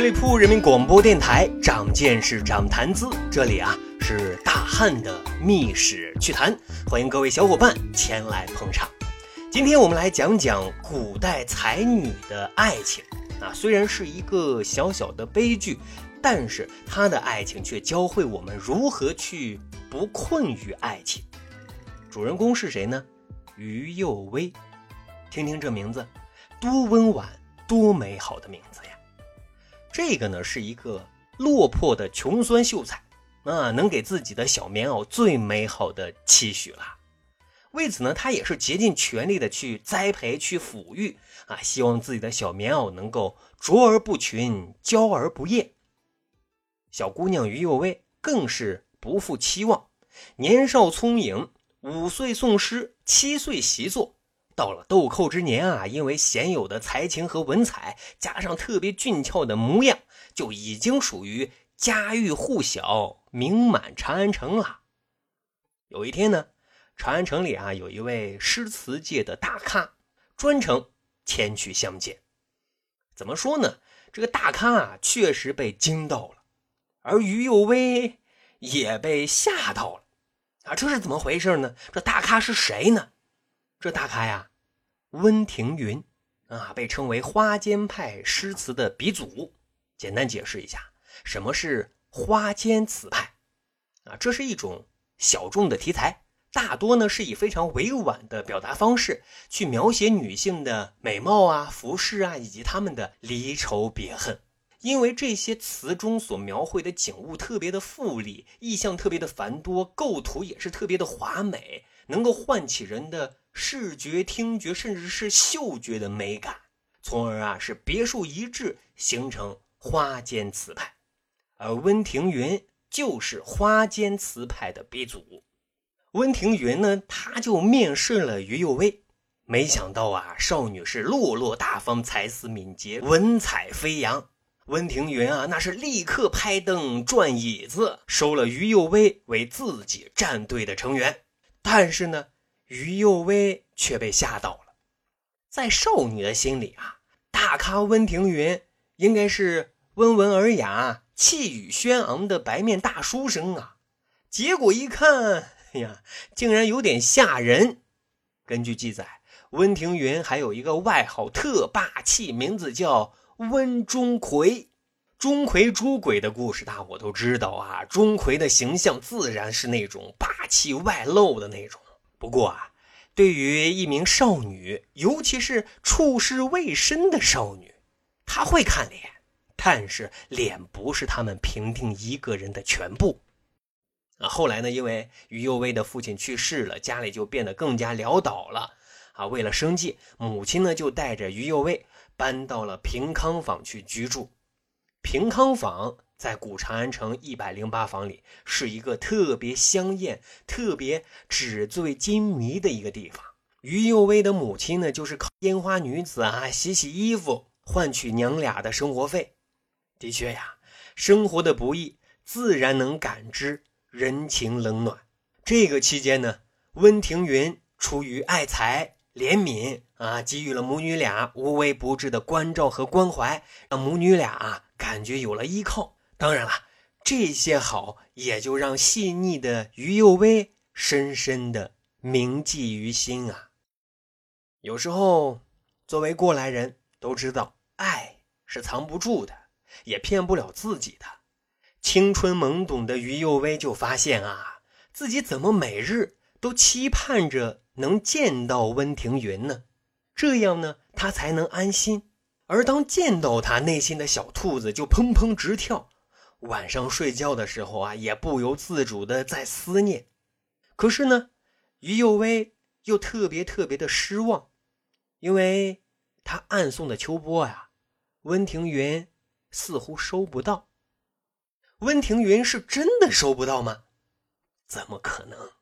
十里铺人民广播电台，长见识，长谈资。这里啊是大汉的密史趣谈，欢迎各位小伙伴前来捧场。今天我们来讲讲古代才女的爱情啊，虽然是一个小小的悲剧，但是她的爱情却教会我们如何去不困于爱情。主人公是谁呢？于幼薇。听听这名字，多温婉，多美好的名字呀！这个呢是一个落魄的穷酸秀才，啊，能给自己的小棉袄最美好的期许了。为此呢，他也是竭尽全力的去栽培、去抚育啊，希望自己的小棉袄能够卓而不群，娇而不艳。小姑娘于幼薇更是不负期望，年少聪颖，五岁诵诗，七岁习作。到了豆蔻之年啊，因为鲜有的才情和文采，加上特别俊俏的模样，就已经属于家喻户晓、名满长安城了。有一天呢，长安城里啊，有一位诗词界的大咖，专程前去相见。怎么说呢？这个大咖啊，确实被惊到了，而于幼薇也被吓到了。啊，这是怎么回事呢？这大咖是谁呢？这大咖呀。温庭筠啊，被称为花间派诗词的鼻祖。简单解释一下，什么是花间词派啊？这是一种小众的题材，大多呢是以非常委婉的表达方式去描写女性的美貌啊、服饰啊，以及她们的离愁别恨。因为这些词中所描绘的景物特别的富丽，意象特别的繁多，构图也是特别的华美，能够唤起人的。视觉、听觉，甚至是嗅觉的美感，从而啊是别树一帜，形成花间词派。而温庭筠就是花间词派的鼻祖。温庭筠呢，他就面试了于幼薇，没想到啊，少女是落落大方，才思敏捷，文采飞扬。温庭筠啊，那是立刻拍凳转椅子，收了于幼薇为自己战队的成员。但是呢。于幼薇却被吓到了，在少女的心里啊，大咖温庭筠应该是温文尔雅、气宇轩昂的白面大书生啊。结果一看，哎呀，竟然有点吓人。根据记载，温庭筠还有一个外号特霸气，名字叫温钟馗。钟馗捉鬼的故事，大伙都知道啊。钟馗的形象自然是那种霸气外露的那种。不过啊，对于一名少女，尤其是处事未深的少女，她会看脸，但是脸不是他们评定一个人的全部。啊，后来呢，因为于幼薇的父亲去世了，家里就变得更加潦倒了。啊，为了生计，母亲呢就带着于幼薇搬到了平康坊去居住。平康坊。在古长安城一百零八房里，是一个特别香艳、特别纸醉金迷的一个地方。于幼薇的母亲呢，就是靠烟花女子啊洗洗衣服换取娘俩的生活费。的确呀，生活的不易，自然能感知人情冷暖。这个期间呢，温庭筠出于爱才、怜悯啊，给予了母女俩无微不至的关照和关怀，让母女俩感觉有了依靠。当然了，这些好也就让细腻的于幼薇深深的铭记于心啊。有时候，作为过来人都知道，爱是藏不住的，也骗不了自己的。青春懵懂的于幼薇就发现啊，自己怎么每日都期盼着能见到温庭筠呢？这样呢，他才能安心。而当见到他，内心的小兔子就砰砰直跳。晚上睡觉的时候啊，也不由自主的在思念。可是呢，于幼薇又特别特别的失望，因为他暗送的秋波呀，温庭筠似乎收不到。温庭筠是真的收不到吗？怎么可能？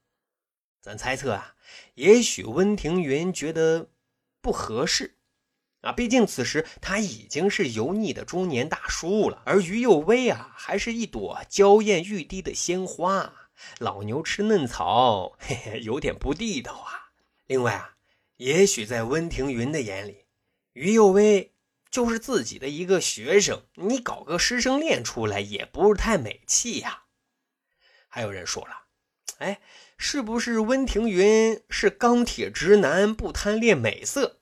咱猜测啊，也许温庭筠觉得不合适。啊，毕竟此时他已经是油腻的中年大叔了，而于幼薇啊，还是一朵娇艳欲滴的鲜花。老牛吃嫩草，嘿嘿，有点不地道啊。另外啊，也许在温庭筠的眼里，于幼薇就是自己的一个学生，你搞个师生恋出来也不是太美气呀。还有人说了，哎，是不是温庭筠是钢铁直男，不贪恋美色？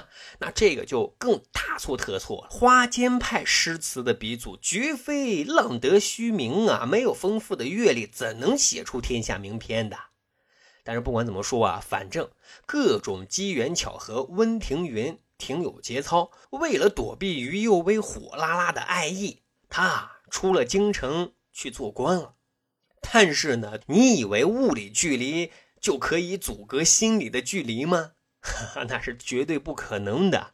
那这个就更大错特错了。花间派诗词的鼻祖绝非浪得虚名啊，没有丰富的阅历，怎能写出天下名篇的？但是不管怎么说啊，反正各种机缘巧合，温庭筠挺有节操。为了躲避于右威火辣辣的爱意，他出了京城去做官了。但是呢，你以为物理距离就可以阻隔心理的距离吗？哈 哈那是绝对不可能的。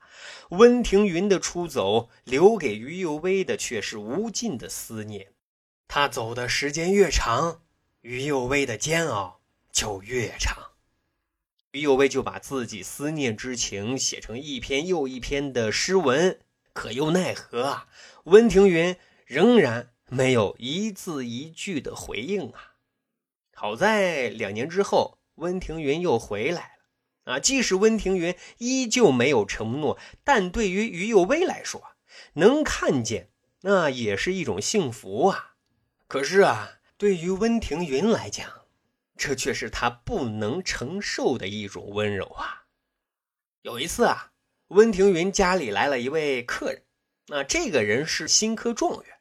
温庭筠的出走，留给于右威的却是无尽的思念。他走的时间越长，于右威的煎熬就越长。于右威就把自己思念之情写成一篇又一篇的诗文，可又奈何啊？温庭筠仍然。没有一字一句的回应啊！好在两年之后，温庭筠又回来了啊。即使温庭筠依旧没有承诺，但对于于右威来说，能看见那也是一种幸福啊。可是啊，对于温庭筠来讲，这却是他不能承受的一种温柔啊。有一次啊，温庭筠家里来了一位客人，那这个人是新科状元。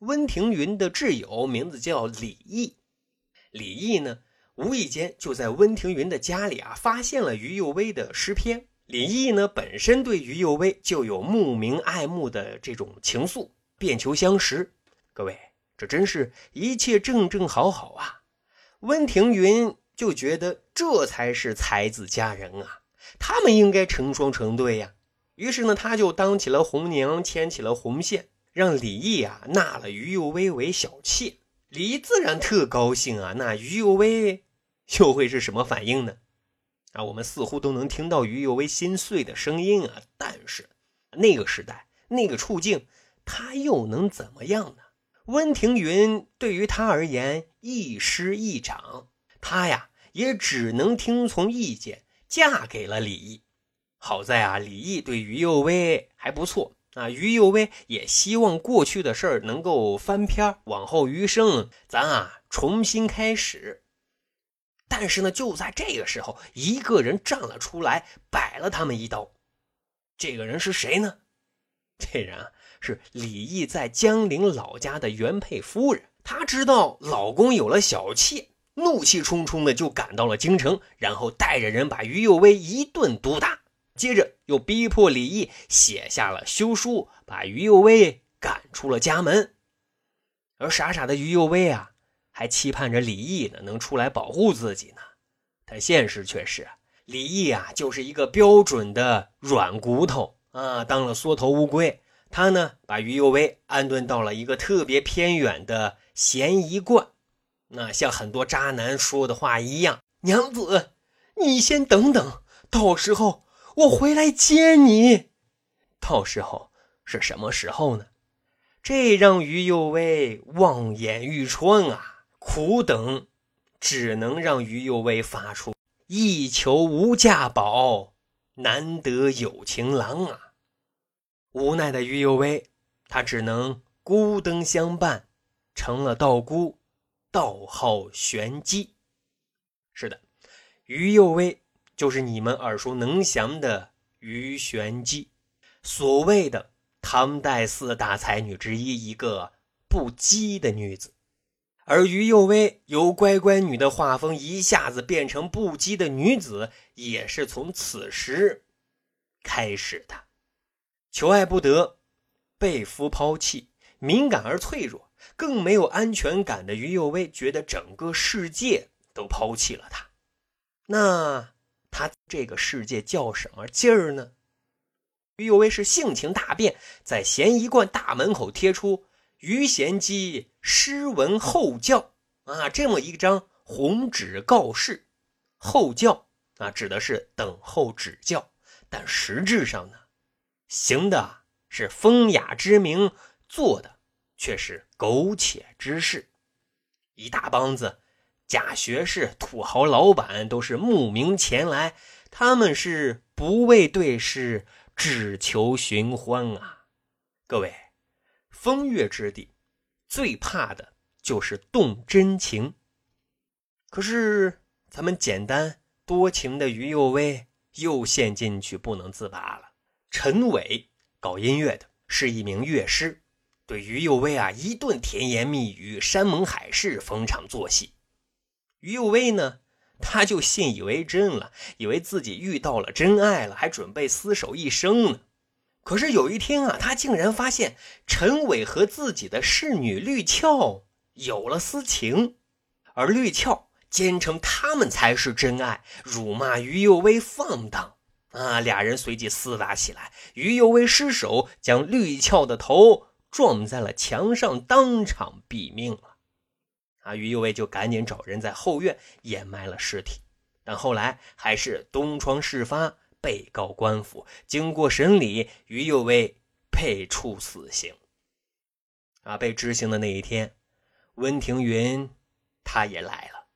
温庭筠的挚友名字叫李毅，李毅呢，无意间就在温庭筠的家里啊，发现了于右威的诗篇。李毅呢，本身对于右威就有慕名爱慕的这种情愫，便求相识。各位，这真是一切正正好好啊！温庭筠就觉得这才是才子佳人啊，他们应该成双成对呀。于是呢，他就当起了红娘，牵起了红线。让李毅啊纳了于右威为小妾，李毅自然特高兴啊。那于右威又会是什么反应呢？啊，我们似乎都能听到于右威心碎的声音啊。但是那个时代，那个处境，他又能怎么样呢？温庭筠对于他而言一师一长，他呀也只能听从意见，嫁给了李毅。好在啊，李毅对于右威还不错。啊，于右威也希望过去的事儿能够翻篇，往后余生咱啊重新开始。但是呢，就在这个时候，一个人站了出来，摆了他们一刀。这个人是谁呢？这人啊是李毅在江陵老家的原配夫人。她知道老公有了小妾，怒气冲冲的就赶到了京城，然后带着人把于右威一顿毒打。接着又逼迫李毅写下了休书，把于右威赶出了家门。而傻傻的于右威啊，还期盼着李毅呢能出来保护自己呢。但现实却是，李毅啊就是一个标准的软骨头啊，当了缩头乌龟。他呢把于右威安顿到了一个特别偏远的咸宜观。那像很多渣男说的话一样：“娘子，你先等等，到时候。”我回来接你，到时候是什么时候呢？这让于右威望眼欲穿啊！苦等，只能让于右威发出“一求无价宝，难得有情郎”啊！无奈的于右威，他只能孤灯相伴，成了道姑，道号玄机。是的，于右威。就是你们耳熟能详的于玄机，所谓的唐代四大才女之一，一个不羁的女子。而于右威由乖乖女的画风一下子变成不羁的女子，也是从此时开始的。求爱不得，被夫抛弃，敏感而脆弱，更没有安全感的于右威，觉得整个世界都抛弃了他。那。他这个世界叫什么劲儿呢？于右威是性情大变，在咸宜观大门口贴出“于贤基诗文后教”啊这么一张红纸告示。后教啊指的是等候指教，但实质上呢，行的是风雅之名，做的却是苟且之事。一大帮子。假学士、土豪老板都是慕名前来，他们是不为对诗，只求寻欢啊！各位，风月之地，最怕的就是动真情。可是咱们简单多情的于右威又陷进去不能自拔了。陈伟搞音乐的，是一名乐师，对于右威啊一顿甜言蜜语、山盟海誓、逢场作戏。于右威呢？他就信以为真了，以为自己遇到了真爱了，还准备厮守一生呢。可是有一天啊，他竟然发现陈伟和自己的侍女绿俏有了私情，而绿俏坚称他们才是真爱，辱骂于幼威放荡啊！俩人随即厮打起来，于右威失手将绿俏的头撞在了墙上，当场毙命了。啊，于右卫就赶紧找人在后院掩埋了尸体，但后来还是东窗事发，被告官府。经过审理，于右卫被处死刑。啊，被执行的那一天，温庭筠他也来了。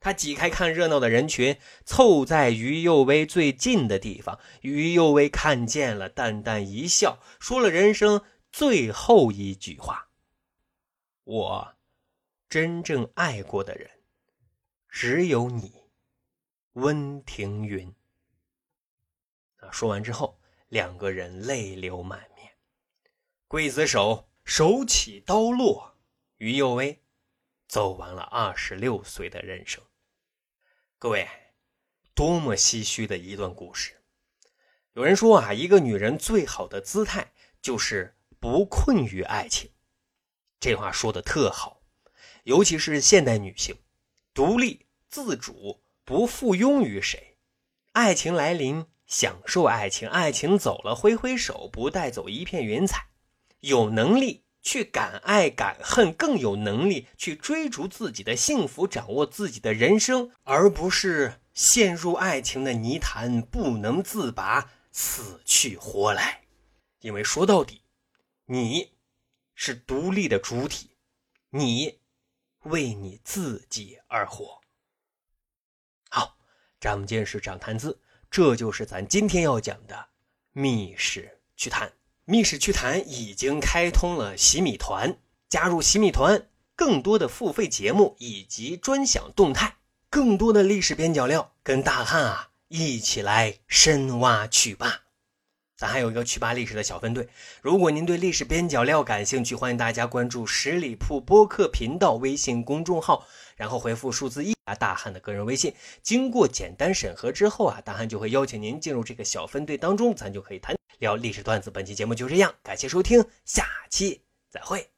他挤开看热闹的人群，凑在于右威最近的地方。于右威看见了，淡淡一笑，说了人生最后一句话：“我。”真正爱过的人，只有你，温庭筠。说完之后，两个人泪流满面。刽子手手起刀落，于右威走完了二十六岁的人生。各位，多么唏嘘的一段故事！有人说啊，一个女人最好的姿态就是不困于爱情。这话说的特好。尤其是现代女性，独立自主，不附庸于谁。爱情来临，享受爱情；爱情走了，挥挥手，不带走一片云彩。有能力去敢爱敢恨，更有能力去追逐自己的幸福，掌握自己的人生，而不是陷入爱情的泥潭不能自拔，死去活来。因为说到底，你是独立的主体，你。为你自己而活。好，长见识，长谈资，这就是咱今天要讲的《密室趣谈》。《密室趣谈》已经开通了洗米团，加入洗米团，更多的付费节目以及专享动态，更多的历史边角料，跟大汉啊一起来深挖去吧。咱还有一个去吧历史的小分队，如果您对历史边角料感兴趣，欢迎大家关注十里铺播客频道微信公众号，然后回复数字一啊，大汉的个人微信。经过简单审核之后啊，大汉就会邀请您进入这个小分队当中，咱就可以谈聊历史段子。本期节目就这样，感谢收听，下期再会。